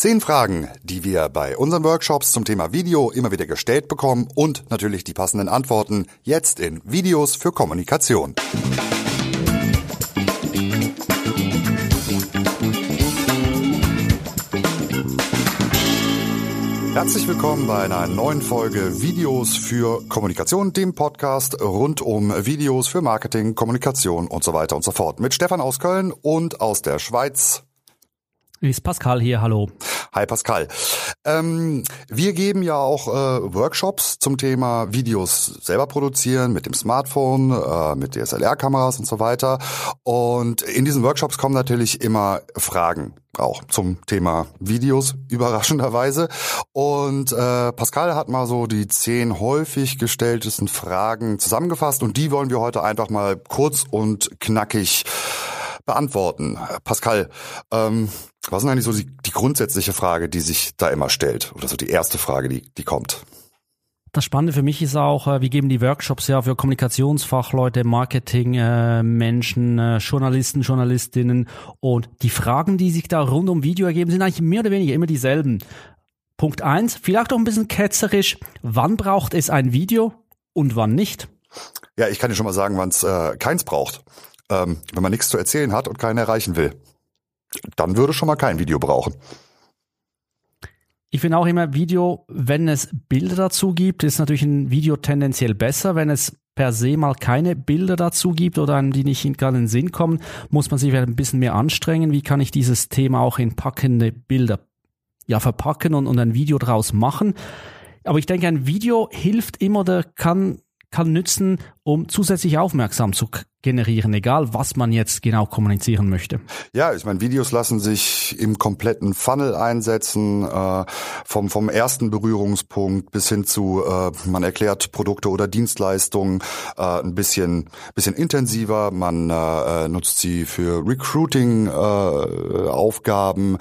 Zehn Fragen, die wir bei unseren Workshops zum Thema Video immer wieder gestellt bekommen und natürlich die passenden Antworten jetzt in Videos für Kommunikation. Herzlich willkommen bei einer neuen Folge Videos für Kommunikation, dem Podcast rund um Videos für Marketing, Kommunikation und so weiter und so fort. Mit Stefan aus Köln und aus der Schweiz. Ist Pascal hier, hallo. Hi Pascal. Ähm, wir geben ja auch äh, Workshops zum Thema Videos selber produzieren mit dem Smartphone, äh, mit DSLR-Kameras und so weiter. Und in diesen Workshops kommen natürlich immer Fragen auch zum Thema Videos, überraschenderweise. Und äh, Pascal hat mal so die zehn häufig gestelltesten Fragen zusammengefasst und die wollen wir heute einfach mal kurz und knackig beantworten. Pascal, ähm, was ist eigentlich so die, die grundsätzliche Frage, die sich da immer stellt? Oder so die erste Frage, die, die kommt? Das Spannende für mich ist auch, äh, wir geben die Workshops ja für Kommunikationsfachleute, Marketingmenschen, äh, Journalisten, Journalistinnen und die Fragen, die sich da rund um Video ergeben, sind eigentlich mehr oder weniger immer dieselben. Punkt eins, vielleicht auch ein bisschen ketzerisch, wann braucht es ein Video und wann nicht? Ja, ich kann dir schon mal sagen, wann es äh, keins braucht. Ähm, wenn man nichts zu erzählen hat und keinen erreichen will dann würde schon mal kein Video brauchen. Ich finde auch immer Video, wenn es Bilder dazu gibt, ist natürlich ein Video tendenziell besser. Wenn es per se mal keine Bilder dazu gibt oder einem die nicht gerade in den Sinn kommen, muss man sich ein bisschen mehr anstrengen. Wie kann ich dieses Thema auch in packende Bilder ja, verpacken und, und ein Video draus machen? Aber ich denke, ein Video hilft immer oder kann kann nützen, um zusätzlich aufmerksam zu generieren, egal was man jetzt genau kommunizieren möchte. Ja, ich meine, Videos lassen sich im kompletten Funnel einsetzen, äh, vom, vom ersten Berührungspunkt bis hin zu, äh, man erklärt Produkte oder Dienstleistungen äh, ein bisschen, bisschen intensiver, man äh, nutzt sie für Recruiting-Aufgaben, äh,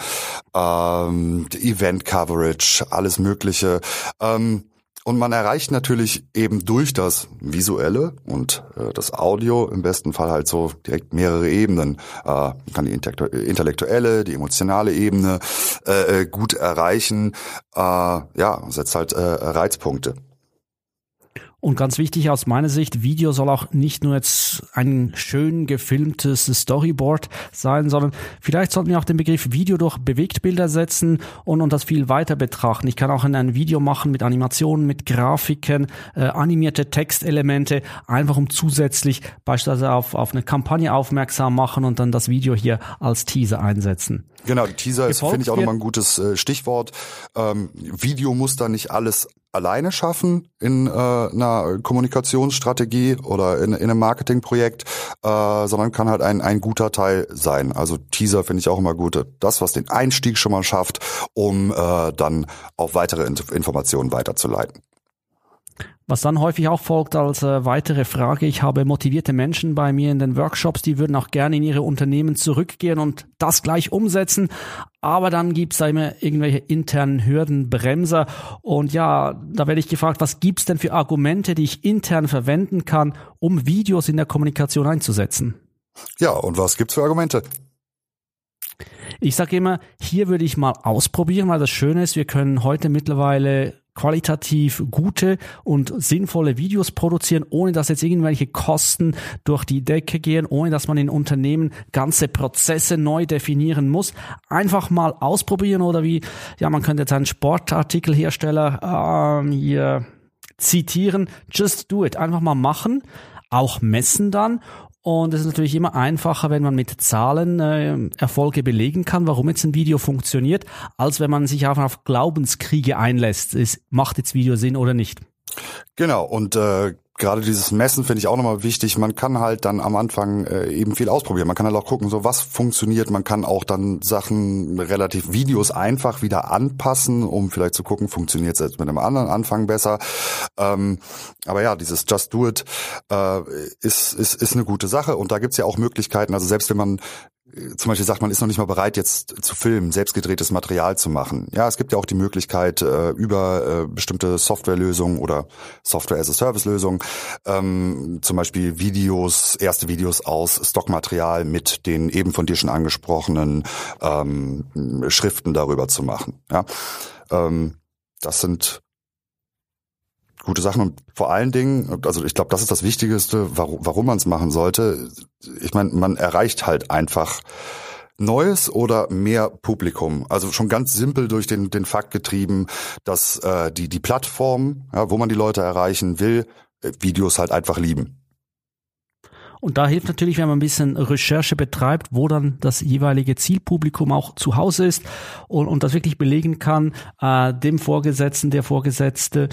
ähm, Event-Coverage, alles Mögliche. Ähm, und man erreicht natürlich eben durch das Visuelle und äh, das Audio im besten Fall halt so direkt mehrere Ebenen. Äh, man kann die intellektuelle, die emotionale Ebene äh, äh, gut erreichen. Äh, ja, setzt halt äh, Reizpunkte. Und ganz wichtig aus meiner Sicht, Video soll auch nicht nur jetzt ein schön gefilmtes Storyboard sein, sondern vielleicht sollten wir auch den Begriff Video durch Bewegtbilder setzen und, und das viel weiter betrachten. Ich kann auch ein Video machen mit Animationen, mit Grafiken, äh, animierte Textelemente, einfach um zusätzlich beispielsweise auf, auf eine Kampagne aufmerksam machen und dann das Video hier als Teaser einsetzen. Genau, Teaser ist, finde ich, auch nochmal ein gutes äh, Stichwort. Ähm, Video muss da nicht alles alleine schaffen in äh, einer Kommunikationsstrategie oder in, in einem Marketingprojekt, äh, sondern kann halt ein, ein guter Teil sein. Also Teaser finde ich auch immer gut. Das, was den Einstieg schon mal schafft, um äh, dann auf weitere Informationen weiterzuleiten. Was dann häufig auch folgt als äh, weitere Frage, ich habe motivierte Menschen bei mir in den Workshops, die würden auch gerne in ihre Unternehmen zurückgehen und das gleich umsetzen, aber dann gibt's da immer irgendwelche internen Hürden, Bremser und ja, da werde ich gefragt, was gibt's denn für Argumente, die ich intern verwenden kann, um Videos in der Kommunikation einzusetzen? Ja, und was gibt's für Argumente? Ich sage immer, hier würde ich mal ausprobieren, weil das Schöne ist, wir können heute mittlerweile qualitativ gute und sinnvolle Videos produzieren, ohne dass jetzt irgendwelche Kosten durch die Decke gehen, ohne dass man in Unternehmen ganze Prozesse neu definieren muss. Einfach mal ausprobieren oder wie, ja, man könnte jetzt einen Sportartikelhersteller ähm, hier zitieren. Just do it. Einfach mal machen auch messen dann und es ist natürlich immer einfacher, wenn man mit Zahlen äh, Erfolge belegen kann, warum jetzt ein Video funktioniert, als wenn man sich einfach auf Glaubenskriege einlässt. Ist, macht jetzt Video Sinn oder nicht? Genau, und äh, gerade dieses Messen finde ich auch nochmal wichtig. Man kann halt dann am Anfang äh, eben viel ausprobieren. Man kann halt auch gucken, so was funktioniert. Man kann auch dann Sachen relativ Videos einfach wieder anpassen, um vielleicht zu gucken, funktioniert es jetzt mit einem anderen Anfang besser. Ähm, aber ja, dieses Just Do It äh, ist, ist, ist eine gute Sache. Und da gibt's ja auch Möglichkeiten. Also selbst wenn man zum Beispiel sagt, man ist noch nicht mal bereit, jetzt zu filmen, selbstgedrehtes Material zu machen. Ja, es gibt ja auch die Möglichkeit, äh, über äh, bestimmte Softwarelösungen oder Software-as-a-Service-Lösungen ähm, zum Beispiel Videos, erste Videos aus Stockmaterial mit den eben von dir schon angesprochenen ähm, Schriften darüber zu machen. Ja, ähm, das sind gute Sachen und vor allen Dingen, also ich glaube, das ist das Wichtigste, warum, warum man es machen sollte. Ich meine, man erreicht halt einfach neues oder mehr Publikum. Also schon ganz simpel durch den, den Fakt getrieben, dass äh, die, die Plattform, ja, wo man die Leute erreichen will, äh, Videos halt einfach lieben. Und da hilft natürlich, wenn man ein bisschen Recherche betreibt, wo dann das jeweilige Zielpublikum auch zu Hause ist und, und das wirklich belegen kann, äh, dem Vorgesetzten, der Vorgesetzte,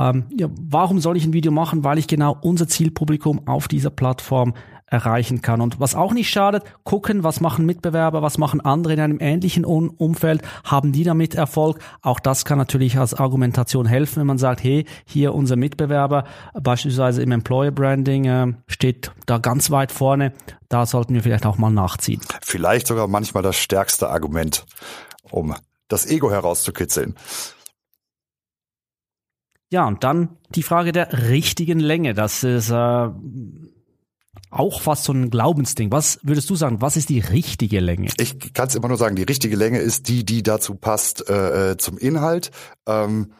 ähm, ja, warum soll ich ein Video machen? Weil ich genau unser Zielpublikum auf dieser Plattform erreichen kann. Und was auch nicht schadet, gucken, was machen Mitbewerber, was machen andere in einem ähnlichen Umfeld, haben die damit Erfolg? Auch das kann natürlich als Argumentation helfen, wenn man sagt, hey, hier unser Mitbewerber, beispielsweise im Employer Branding, äh, steht da ganz weit vorne, da sollten wir vielleicht auch mal nachziehen. Vielleicht sogar manchmal das stärkste Argument, um das Ego herauszukitzeln. Ja, und dann die Frage der richtigen Länge. Das ist äh, auch fast so ein Glaubensding. Was würdest du sagen, was ist die richtige Länge? Ich kann es immer nur sagen, die richtige Länge ist die, die dazu passt äh, äh zum Inhalt. Ähm,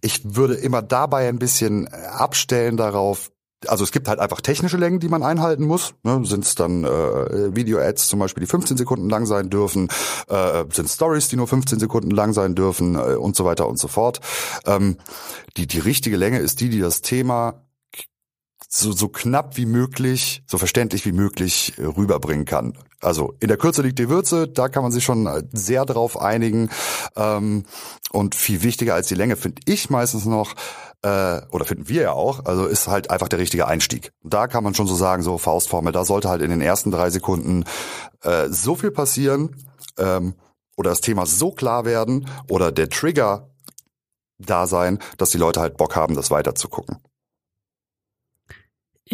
ich würde immer dabei ein bisschen abstellen darauf, also es gibt halt einfach technische Längen, die man einhalten muss. Ne? Sind es dann äh, Video-Ads zum Beispiel, die 15 Sekunden lang sein dürfen, äh, sind Stories, die nur 15 Sekunden lang sein dürfen äh, und so weiter und so fort. Ähm, die, die richtige Länge ist die, die das Thema so, so knapp wie möglich, so verständlich wie möglich rüberbringen kann. Also in der Kürze liegt die Würze, da kann man sich schon äh, sehr drauf einigen. Ähm, und viel wichtiger als die Länge finde ich meistens noch, äh, oder finden wir ja auch, also ist halt einfach der richtige Einstieg. Da kann man schon so sagen, so Faustformel, da sollte halt in den ersten drei Sekunden äh, so viel passieren ähm, oder das Thema so klar werden oder der Trigger da sein, dass die Leute halt Bock haben, das weiterzugucken.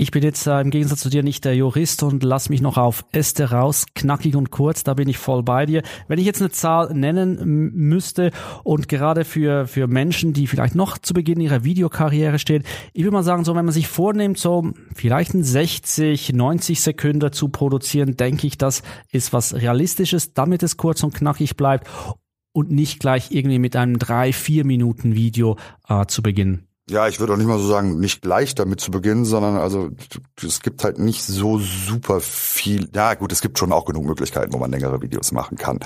Ich bin jetzt äh, im Gegensatz zu dir nicht der Jurist und lass mich noch auf Äste raus, knackig und kurz, da bin ich voll bei dir. Wenn ich jetzt eine Zahl nennen müsste und gerade für, für Menschen, die vielleicht noch zu Beginn ihrer Videokarriere stehen, ich würde mal sagen, so wenn man sich vornimmt, so vielleicht ein 60, 90 Sekunden zu produzieren, denke ich, das ist was Realistisches, damit es kurz und knackig bleibt und nicht gleich irgendwie mit einem drei, vier Minuten Video äh, zu beginnen. Ja, ich würde auch nicht mal so sagen, nicht gleich damit zu beginnen, sondern also es gibt halt nicht so super viel. Ja, gut, es gibt schon auch genug Möglichkeiten, wo man längere Videos machen kann.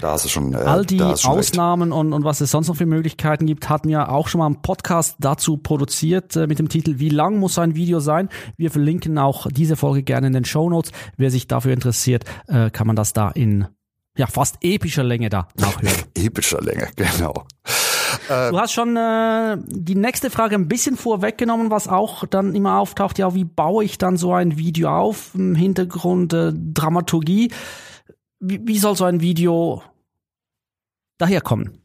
Da hast du schon. Äh, All die Ausnahmen und, und was es sonst noch für Möglichkeiten gibt, hatten ja auch schon mal einen Podcast dazu produziert äh, mit dem Titel Wie lang muss ein Video sein? Wir verlinken auch diese Folge gerne in den Show Notes. Wer sich dafür interessiert, äh, kann man das da in ja fast epischer Länge da nachhören. epischer Länge, genau. Du hast schon äh, die nächste Frage ein bisschen vorweggenommen, was auch dann immer auftaucht. Ja, wie baue ich dann so ein Video auf? Im Hintergrund äh, Dramaturgie. Wie, wie soll so ein Video daherkommen?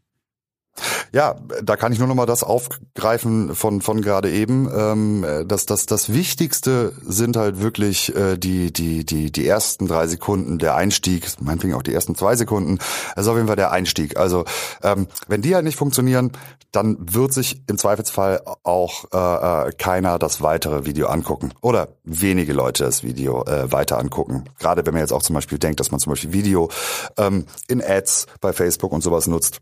Ja, da kann ich nur noch mal das aufgreifen von von gerade eben. Ähm, das das das Wichtigste sind halt wirklich äh, die die die die ersten drei Sekunden der Einstieg, meinetwegen auch die ersten zwei Sekunden. Ist auf jeden Fall der Einstieg. Also ähm, wenn die halt nicht funktionieren, dann wird sich im Zweifelsfall auch äh, äh, keiner das weitere Video angucken oder wenige Leute das Video äh, weiter angucken. Gerade wenn man jetzt auch zum Beispiel denkt, dass man zum Beispiel Video ähm, in Ads bei Facebook und sowas nutzt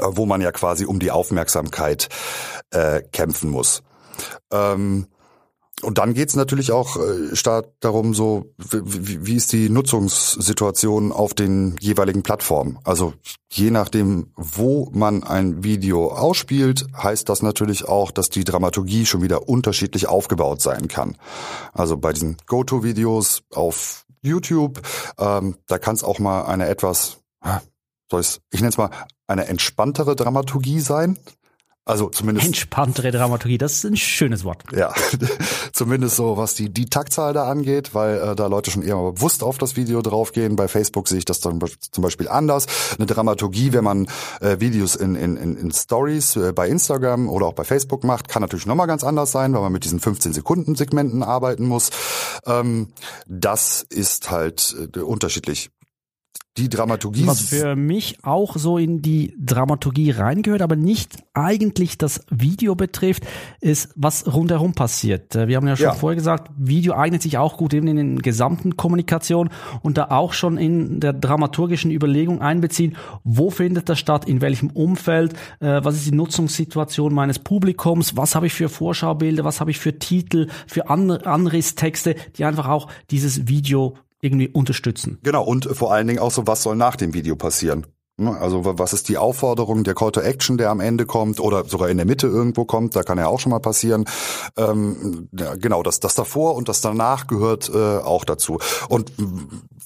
wo man ja quasi um die Aufmerksamkeit äh, kämpfen muss. Ähm, und dann geht's natürlich auch äh, stark darum, so wie, wie ist die Nutzungssituation auf den jeweiligen Plattformen. Also je nachdem, wo man ein Video ausspielt, heißt das natürlich auch, dass die Dramaturgie schon wieder unterschiedlich aufgebaut sein kann. Also bei diesen Go-To-Videos auf YouTube, ähm, da kann es auch mal eine etwas soll ich, ich nenne es mal, eine entspanntere Dramaturgie sein. Also zumindest. Entspanntere Dramaturgie, das ist ein schönes Wort. Ja, zumindest so, was die, die Taktzahl da angeht, weil äh, da Leute schon eher bewusst auf das Video draufgehen. Bei Facebook sehe ich das dann zum Beispiel anders. Eine Dramaturgie, wenn man äh, Videos in, in, in Stories äh, bei Instagram oder auch bei Facebook macht, kann natürlich nochmal ganz anders sein, weil man mit diesen 15-Sekunden-Segmenten arbeiten muss. Ähm, das ist halt äh, unterschiedlich die Dramaturgie. Was für mich auch so in die Dramaturgie reingehört, aber nicht eigentlich das Video betrifft, ist, was rundherum passiert. Äh, wir haben ja schon ja. vorher gesagt, Video eignet sich auch gut eben in den gesamten Kommunikation und da auch schon in der dramaturgischen Überlegung einbeziehen, wo findet das statt, in welchem Umfeld, äh, was ist die Nutzungssituation meines Publikums, was habe ich für Vorschaubilder, was habe ich für Titel, für Anrisstexte, die einfach auch dieses Video irgendwie unterstützen. Genau, und vor allen Dingen auch so, was soll nach dem Video passieren? Ne, also was ist die Aufforderung, der Call to Action, der am Ende kommt oder sogar in der Mitte irgendwo kommt, da kann ja auch schon mal passieren. Ähm, ja, genau, das, das davor und das danach gehört äh, auch dazu. Und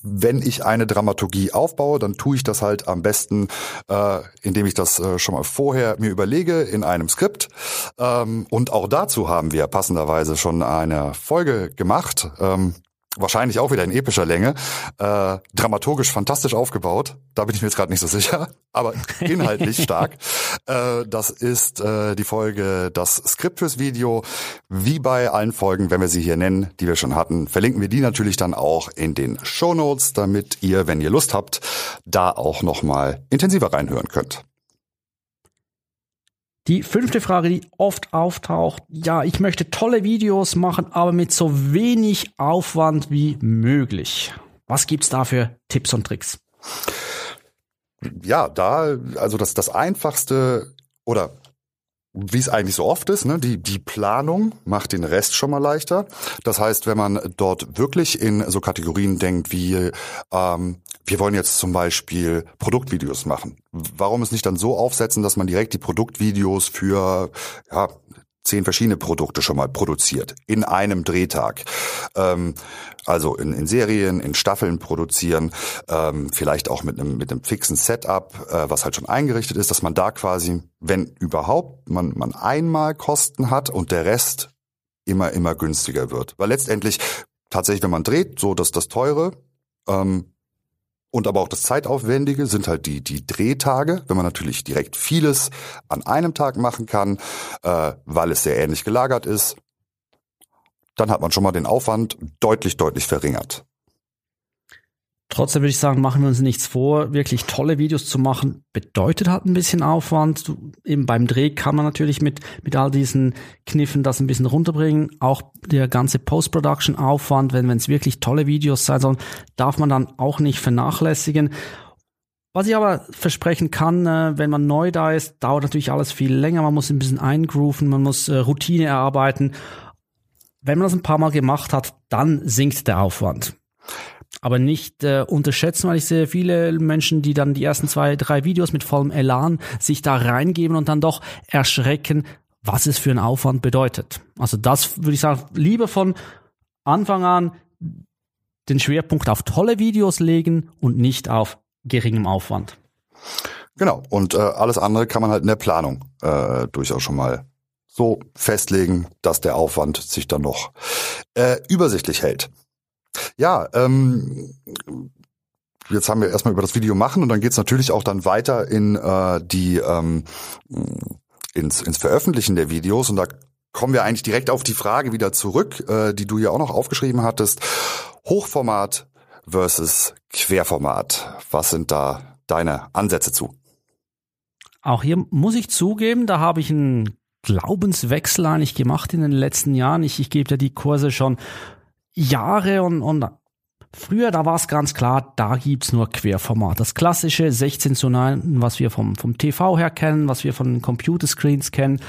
wenn ich eine Dramaturgie aufbaue, dann tue ich das halt am besten, äh, indem ich das äh, schon mal vorher mir überlege in einem Skript. Ähm, und auch dazu haben wir passenderweise schon eine Folge gemacht. Ähm, wahrscheinlich auch wieder in epischer Länge, äh, dramaturgisch fantastisch aufgebaut. Da bin ich mir jetzt gerade nicht so sicher, aber inhaltlich stark. Äh, das ist äh, die Folge Das Skript fürs Video. Wie bei allen Folgen, wenn wir sie hier nennen, die wir schon hatten, verlinken wir die natürlich dann auch in den Show Notes, damit ihr, wenn ihr Lust habt, da auch nochmal intensiver reinhören könnt. Die fünfte Frage, die oft auftaucht, ja, ich möchte tolle Videos machen, aber mit so wenig Aufwand wie möglich. Was gibt's da für Tipps und Tricks? Ja, da, also das, das einfachste oder wie es eigentlich so oft ist, ne, die, die Planung macht den Rest schon mal leichter. Das heißt, wenn man dort wirklich in so Kategorien denkt wie, ähm, wir wollen jetzt zum Beispiel Produktvideos machen. Warum es nicht dann so aufsetzen, dass man direkt die Produktvideos für ja, zehn verschiedene Produkte schon mal produziert in einem Drehtag. Ähm, also in, in Serien, in Staffeln produzieren, ähm, vielleicht auch mit einem mit einem fixen Setup, äh, was halt schon eingerichtet ist, dass man da quasi, wenn überhaupt, man man einmal Kosten hat und der Rest immer immer günstiger wird. Weil letztendlich tatsächlich, wenn man dreht, so dass das teure ähm, und aber auch das Zeitaufwendige sind halt die, die Drehtage, wenn man natürlich direkt vieles an einem Tag machen kann, äh, weil es sehr ähnlich gelagert ist, dann hat man schon mal den Aufwand deutlich, deutlich verringert. Trotzdem würde ich sagen, machen wir uns nichts vor. Wirklich tolle Videos zu machen, bedeutet halt ein bisschen Aufwand. Eben beim Dreh kann man natürlich mit, mit all diesen Kniffen das ein bisschen runterbringen. Auch der ganze Post-Production-Aufwand, wenn es wirklich tolle Videos sein sollen, darf man dann auch nicht vernachlässigen. Was ich aber versprechen kann, äh, wenn man neu da ist, dauert natürlich alles viel länger. Man muss ein bisschen eingrooven, man muss äh, Routine erarbeiten. Wenn man das ein paar Mal gemacht hat, dann sinkt der Aufwand aber nicht äh, unterschätzen, weil ich sehe viele Menschen, die dann die ersten zwei, drei Videos mit vollem Elan sich da reingeben und dann doch erschrecken, was es für ein Aufwand bedeutet. Also das würde ich sagen, lieber von Anfang an den Schwerpunkt auf tolle Videos legen und nicht auf geringem Aufwand. Genau, und äh, alles andere kann man halt in der Planung äh, durchaus schon mal so festlegen, dass der Aufwand sich dann noch äh, übersichtlich hält. Ja, ähm, jetzt haben wir erstmal über das Video machen und dann geht's natürlich auch dann weiter in äh, die ähm, ins, ins Veröffentlichen der Videos und da kommen wir eigentlich direkt auf die Frage wieder zurück, äh, die du ja auch noch aufgeschrieben hattest. Hochformat versus Querformat. Was sind da deine Ansätze zu? Auch hier muss ich zugeben, da habe ich einen Glaubenswechsel eigentlich gemacht in den letzten Jahren. Ich, ich gebe ja die Kurse schon Jahre und, und früher, da war es ganz klar, da gibt's nur Querformat. Das klassische 16 zu 9, was wir vom, vom TV her kennen, was wir von Computerscreens kennen.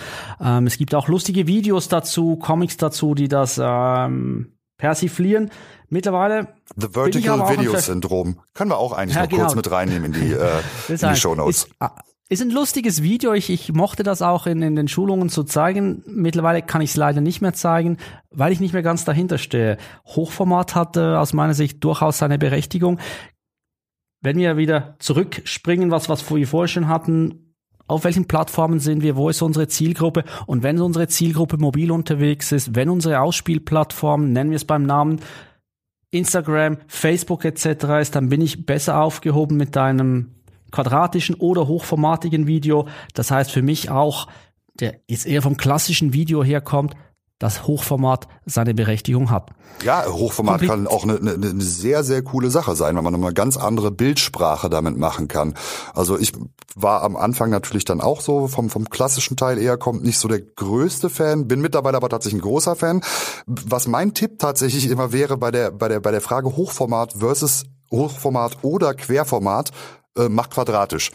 Ähm, es gibt auch lustige Videos dazu, Comics dazu, die das ähm, persiflieren. Mittlerweile. The Vertical Video Syndrom. Können wir auch eigentlich ja, noch genau. kurz mit reinnehmen in die, äh, in die Show Notes. Ist, ein lustiges Video. Ich, ich mochte das auch in, in den Schulungen zu zeigen. Mittlerweile kann ich es leider nicht mehr zeigen, weil ich nicht mehr ganz dahinter stehe. Hochformat hat äh, aus meiner Sicht durchaus seine Berechtigung. Wenn wir wieder zurückspringen, was, was wir vorher schon hatten, auf welchen Plattformen sind wir, wo ist unsere Zielgruppe und wenn unsere Zielgruppe mobil unterwegs ist, wenn unsere Ausspielplattform, nennen wir es beim Namen, Instagram, Facebook etc. ist, dann bin ich besser aufgehoben mit einem quadratischen oder hochformatigen Video. Das heißt für mich auch, der jetzt eher vom klassischen Video herkommt, dass Hochformat seine Berechtigung hat. Ja, Hochformat Kompli kann auch eine, eine, eine sehr, sehr coole Sache sein, weil man eine ganz andere Bildsprache damit machen kann. Also ich war am Anfang natürlich dann auch so vom, vom klassischen Teil eher kommt nicht so der größte Fan, bin mittlerweile aber tatsächlich ein großer Fan. Was mein Tipp tatsächlich immer wäre bei der, bei der, bei der Frage Hochformat versus Hochformat oder Querformat, äh, macht quadratisch.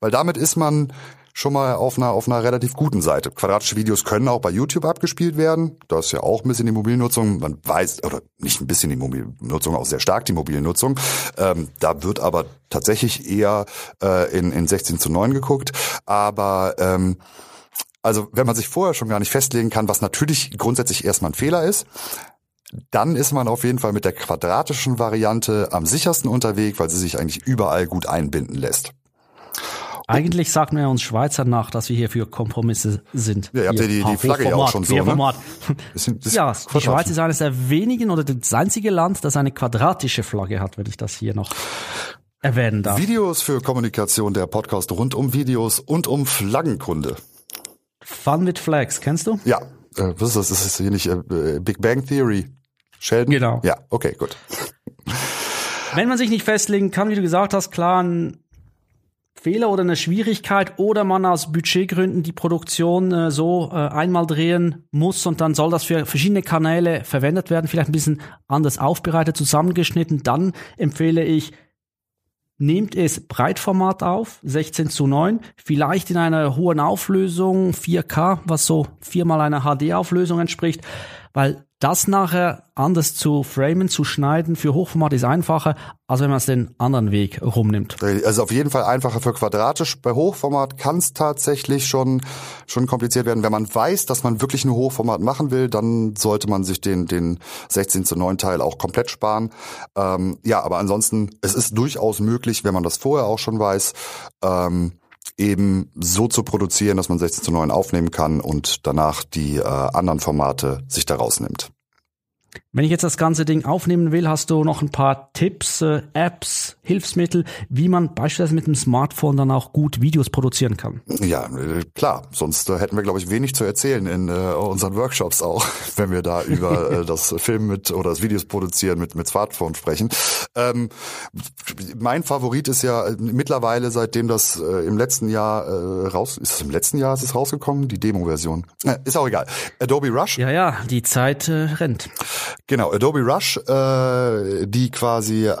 Weil damit ist man schon mal auf einer, auf einer relativ guten Seite. Quadratische Videos können auch bei YouTube abgespielt werden. Das ist ja auch ein bisschen die Mobilnutzung. Man weiß, oder nicht ein bisschen die Mobilnutzung, auch sehr stark die Mobilnutzung. Ähm, da wird aber tatsächlich eher äh, in, in 16 zu 9 geguckt. Aber ähm, also wenn man sich vorher schon gar nicht festlegen kann, was natürlich grundsätzlich erstmal ein Fehler ist, dann ist man auf jeden Fall mit der quadratischen Variante am sichersten unterwegs, weil sie sich eigentlich überall gut einbinden lässt. Eigentlich sagen wir uns Schweizer nach, dass wir hier für Kompromisse sind. Ja, ihr habt ja die, die Flagge ja auch schon so, ne? Das das ja, die Schweiz ist eines der wenigen oder das einzige Land, das eine quadratische Flagge hat, wenn ich das hier noch erwähnen darf. Videos für Kommunikation, der Podcast rund um Videos und um Flaggenkunde. Fun with Flags, kennst du? Ja, äh, was ist das? Das ist hier nicht äh, Big Bang Theory. Sheldon? Genau. Ja, okay, gut. Wenn man sich nicht festlegen kann, wie du gesagt hast, klar, ein Fehler oder eine Schwierigkeit oder man aus Budgetgründen die Produktion äh, so äh, einmal drehen muss und dann soll das für verschiedene Kanäle verwendet werden, vielleicht ein bisschen anders aufbereitet, zusammengeschnitten, dann empfehle ich, nehmt es Breitformat auf, 16 zu 9, vielleicht in einer hohen Auflösung, 4K, was so viermal einer HD-Auflösung entspricht, weil das nachher anders zu framen, zu schneiden für Hochformat ist einfacher, als wenn man es den anderen Weg rumnimmt. Also auf jeden Fall einfacher für quadratisch. Bei Hochformat kann es tatsächlich schon schon kompliziert werden. Wenn man weiß, dass man wirklich nur Hochformat machen will, dann sollte man sich den den 16 zu 9 Teil auch komplett sparen. Ähm, ja, aber ansonsten es ist durchaus möglich, wenn man das vorher auch schon weiß. Ähm, eben so zu produzieren, dass man 16 zu 9 aufnehmen kann und danach die äh, anderen Formate sich da rausnimmt. Wenn ich jetzt das ganze Ding aufnehmen will, hast du noch ein paar Tipps, äh, Apps, Hilfsmittel, wie man beispielsweise mit dem Smartphone dann auch gut Videos produzieren kann. Ja, klar. Sonst äh, hätten wir, glaube ich, wenig zu erzählen in äh, unseren Workshops auch, wenn wir da über äh, das Film mit oder das Videos produzieren mit mit Smartphone sprechen. Ähm, mein Favorit ist ja äh, mittlerweile, seitdem das äh, im letzten Jahr raus ist, es im letzten Jahr ist es rausgekommen, die Demo-Version. Ist auch egal. Adobe Rush. Ja, ja, die Zeit rennt. Genau, Adobe Rush, äh, die quasi äh,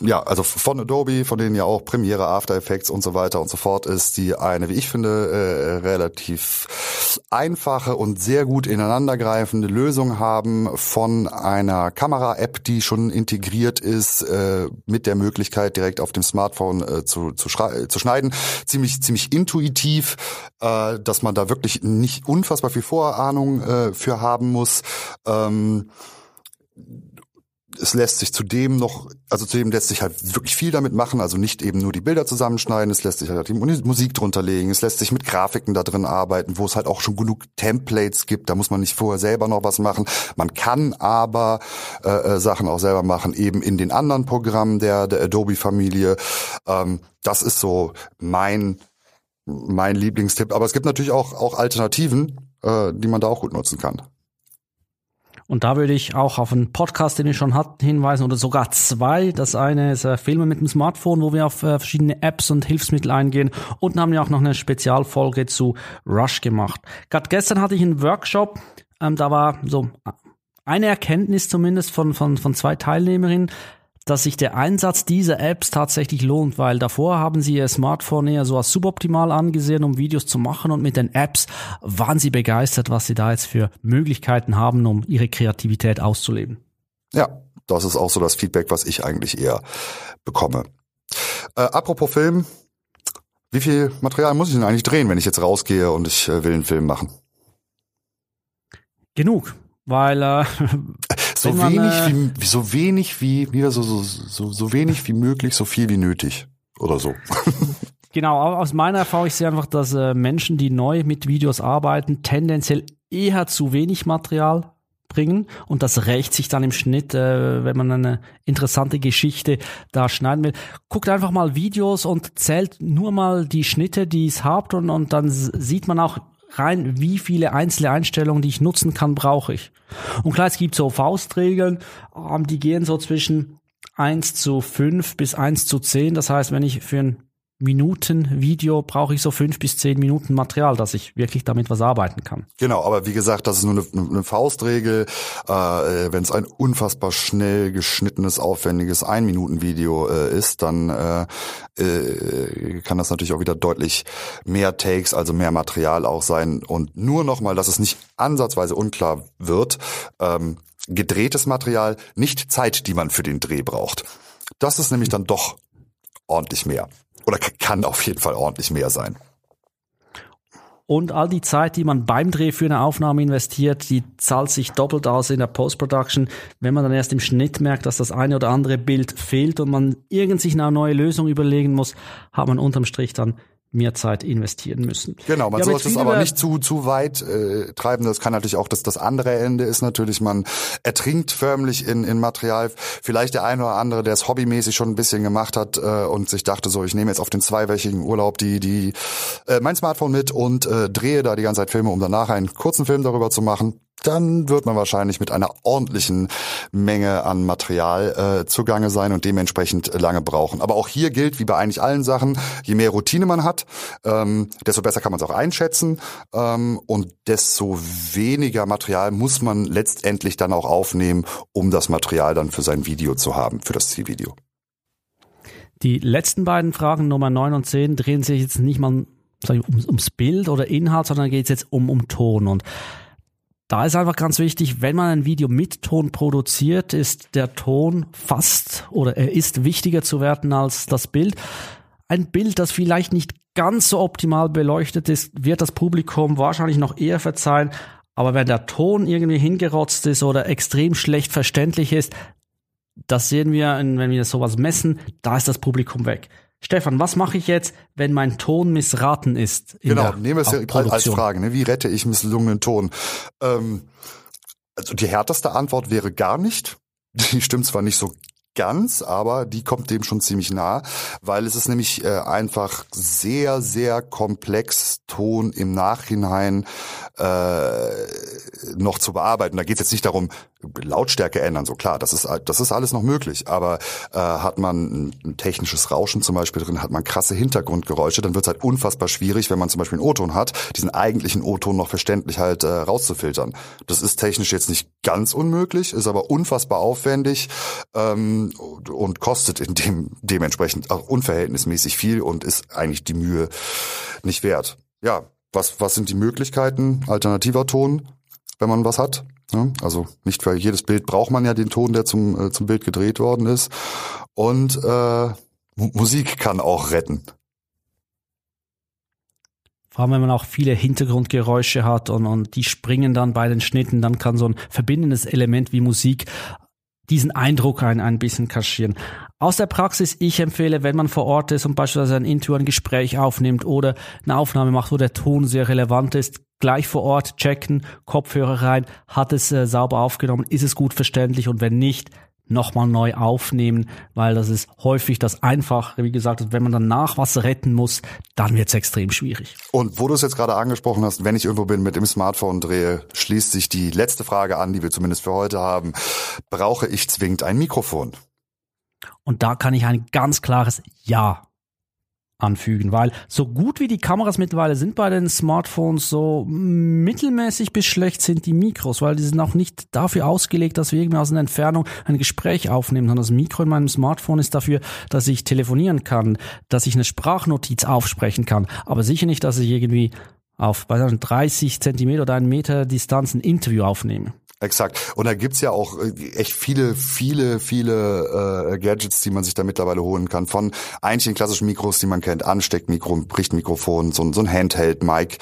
ja, also von Adobe, von denen ja auch Premiere, After Effects und so weiter und so fort ist, die eine, wie ich finde, äh, relativ einfache und sehr gut ineinandergreifende Lösung haben von einer Kamera-App, die schon integriert ist, äh, mit der Möglichkeit direkt auf dem Smartphone äh, zu, zu, zu schneiden. Ziemlich, ziemlich intuitiv, äh, dass man da wirklich nicht unfassbar viel Vorahnung äh, für haben muss. Ähm, es lässt sich zudem noch, also zudem lässt sich halt wirklich viel damit machen, also nicht eben nur die Bilder zusammenschneiden, es lässt sich halt die Musik drunter legen, es lässt sich mit Grafiken da drin arbeiten, wo es halt auch schon genug Templates gibt, da muss man nicht vorher selber noch was machen. Man kann aber äh, äh Sachen auch selber machen, eben in den anderen Programmen der, der Adobe-Familie. Ähm, das ist so mein mein Lieblingstipp. Aber es gibt natürlich auch, auch Alternativen, äh, die man da auch gut nutzen kann. Und da würde ich auch auf einen Podcast, den ich schon hatte, hinweisen oder sogar zwei. Das eine ist äh, Filme mit dem Smartphone, wo wir auf äh, verschiedene Apps und Hilfsmittel eingehen. Und haben ja auch noch eine Spezialfolge zu Rush gemacht. Gerade gestern hatte ich einen Workshop, ähm, da war so eine Erkenntnis zumindest von, von, von zwei Teilnehmerinnen dass sich der Einsatz dieser Apps tatsächlich lohnt, weil davor haben sie ihr Smartphone eher so als suboptimal angesehen, um Videos zu machen und mit den Apps waren sie begeistert, was sie da jetzt für Möglichkeiten haben, um ihre Kreativität auszuleben. Ja, das ist auch so das Feedback, was ich eigentlich eher bekomme. Äh, apropos Film, wie viel Material muss ich denn eigentlich drehen, wenn ich jetzt rausgehe und ich äh, will einen Film machen? Genug, weil äh, so wenig äh, wie so wenig wie wieder so, so so so wenig wie möglich, so viel wie nötig oder so. Genau, aus meiner Erfahrung ich sehe einfach, dass äh, Menschen, die neu mit Videos arbeiten, tendenziell eher zu wenig Material bringen und das rächt sich dann im Schnitt, äh, wenn man eine interessante Geschichte da schneiden will. Guckt einfach mal Videos und zählt nur mal die Schnitte, die es habt und, und dann sieht man auch rein, wie viele einzelne Einstellungen, die ich nutzen kann, brauche ich. Und klar, es gibt so Faustregeln, ähm, die gehen so zwischen 1 zu 5 bis 1 zu 10. Das heißt, wenn ich für ein Minuten Video brauche ich so fünf bis zehn Minuten Material, dass ich wirklich damit was arbeiten kann. Genau, aber wie gesagt, das ist nur eine, eine Faustregel. Äh, Wenn es ein unfassbar schnell geschnittenes, aufwendiges Ein-Minuten-Video äh, ist, dann äh, äh, kann das natürlich auch wieder deutlich mehr Takes, also mehr Material auch sein. Und nur nochmal, dass es nicht ansatzweise unklar wird, ähm, gedrehtes Material, nicht Zeit, die man für den Dreh braucht. Das ist nämlich dann doch ordentlich mehr. Oder kann auf jeden Fall ordentlich mehr sein. Und all die Zeit, die man beim Dreh für eine Aufnahme investiert, die zahlt sich doppelt aus in der Post-Production. Wenn man dann erst im Schnitt merkt, dass das eine oder andere Bild fehlt und man irgend sich eine neue Lösung überlegen muss, hat man unterm Strich dann mehr Zeit investieren müssen. Genau, man ja, sollte es aber nicht zu zu weit äh, treiben. Das kann natürlich auch das das andere Ende ist natürlich, man ertrinkt förmlich in in Material. Vielleicht der eine oder andere, der es hobbymäßig schon ein bisschen gemacht hat äh, und sich dachte so, ich nehme jetzt auf den zweiwöchigen Urlaub die die äh, mein Smartphone mit und äh, drehe da die ganze Zeit Filme, um danach einen kurzen Film darüber zu machen dann wird man wahrscheinlich mit einer ordentlichen Menge an Material äh, zugange sein und dementsprechend lange brauchen. Aber auch hier gilt, wie bei eigentlich allen Sachen, je mehr Routine man hat, ähm, desto besser kann man es auch einschätzen ähm, und desto weniger Material muss man letztendlich dann auch aufnehmen, um das Material dann für sein Video zu haben, für das Zielvideo. Die letzten beiden Fragen, Nummer 9 und 10, drehen sich jetzt nicht mal ums, ums Bild oder Inhalt, sondern geht es jetzt um, um Ton. Und da ist einfach ganz wichtig, wenn man ein Video mit Ton produziert, ist der Ton fast oder er ist wichtiger zu werten als das Bild. Ein Bild, das vielleicht nicht ganz so optimal beleuchtet ist, wird das Publikum wahrscheinlich noch eher verzeihen. Aber wenn der Ton irgendwie hingerotzt ist oder extrem schlecht verständlich ist, das sehen wir, wenn wir sowas messen, da ist das Publikum weg. Stefan, was mache ich jetzt, wenn mein Ton missraten ist? genau, nehmen wir es ja als Frage. Ne? Wie rette ich misslungenen Ton? Ähm, also die härteste Antwort wäre gar nicht. Die stimmt zwar nicht so ganz, aber die kommt dem schon ziemlich nah, weil es ist nämlich äh, einfach sehr, sehr komplex, Ton im Nachhinein äh, noch zu bearbeiten. Da geht es jetzt nicht darum, Lautstärke ändern, so klar, das ist das ist alles noch möglich. Aber äh, hat man ein, technisches Rauschen zum Beispiel drin, hat man krasse Hintergrundgeräusche, dann wird es halt unfassbar schwierig, wenn man zum Beispiel einen O-Ton hat, diesen eigentlichen O-Ton noch verständlich halt äh, rauszufiltern. Das ist technisch jetzt nicht ganz unmöglich, ist aber unfassbar aufwendig ähm, und kostet in dem dementsprechend auch unverhältnismäßig viel und ist eigentlich die Mühe nicht wert. Ja, was was sind die Möglichkeiten alternativer Ton, wenn man was hat? Ne? Also nicht für jedes Bild braucht man ja den Ton, der zum, äh, zum Bild gedreht worden ist. Und äh, Musik kann auch retten. Vor allem, wenn man auch viele Hintergrundgeräusche hat und, und die springen dann bei den Schnitten, dann kann so ein verbindendes Element wie Musik diesen Eindruck ein, ein bisschen kaschieren. Aus der Praxis, ich empfehle, wenn man vor Ort ist und beispielsweise ein Interview, ein Gespräch aufnimmt oder eine Aufnahme macht, wo der Ton sehr relevant ist, gleich vor Ort checken, Kopfhörer rein, hat es äh, sauber aufgenommen, ist es gut verständlich und wenn nicht, nochmal neu aufnehmen, weil das ist häufig das Einfache. Wie gesagt, wenn man danach was retten muss, dann wird es extrem schwierig. Und wo du es jetzt gerade angesprochen hast, wenn ich irgendwo bin mit dem Smartphone drehe, schließt sich die letzte Frage an, die wir zumindest für heute haben. Brauche ich zwingend ein Mikrofon? Und da kann ich ein ganz klares Ja anfügen, weil so gut wie die Kameras mittlerweile sind bei den Smartphones, so mittelmäßig bis schlecht sind die Mikros, weil die sind auch nicht dafür ausgelegt, dass wir irgendwie aus einer Entfernung ein Gespräch aufnehmen, sondern das Mikro in meinem Smartphone ist dafür, dass ich telefonieren kann, dass ich eine Sprachnotiz aufsprechen kann, aber sicher nicht, dass ich irgendwie auf 30 Zentimeter oder einen Meter Distanz ein Interview aufnehme. Exakt. Und da gibt's ja auch äh, echt viele, viele, viele äh, Gadgets, die man sich da mittlerweile holen kann. Von eigentlich den klassischen Mikros, die man kennt, Ansteckmikro, Richtmikrofon, so, so ein Handheld-Mic.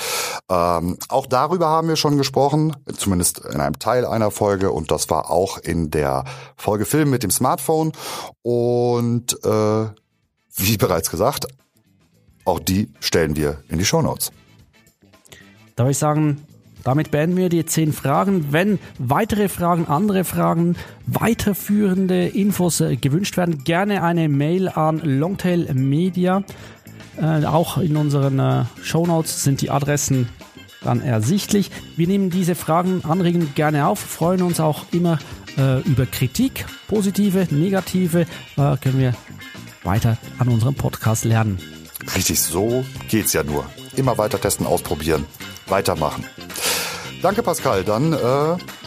Ähm, auch darüber haben wir schon gesprochen, zumindest in einem Teil einer Folge. Und das war auch in der Folge Film mit dem Smartphone. Und äh, wie bereits gesagt, Auch die stellen wir in die Show Notes. Da würde ich sagen, damit beenden wir die zehn Fragen. Wenn weitere Fragen, andere Fragen, weiterführende Infos äh, gewünscht werden, gerne eine Mail an Longtail Media. Äh, auch in unseren äh, Show Notes sind die Adressen dann ersichtlich. Wir nehmen diese Fragen, Anregungen gerne auf, freuen uns auch immer äh, über Kritik, positive, negative, äh, können wir weiter an unserem Podcast lernen. Richtig, so geht's ja nur. Immer weiter testen, ausprobieren, weitermachen. Danke, Pascal. Dann äh,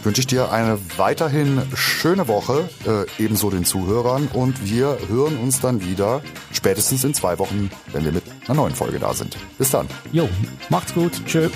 wünsche ich dir eine weiterhin schöne Woche, äh, ebenso den Zuhörern. Und wir hören uns dann wieder spätestens in zwei Wochen, wenn wir mit einer neuen Folge da sind. Bis dann. Jo, macht's gut. Tschö.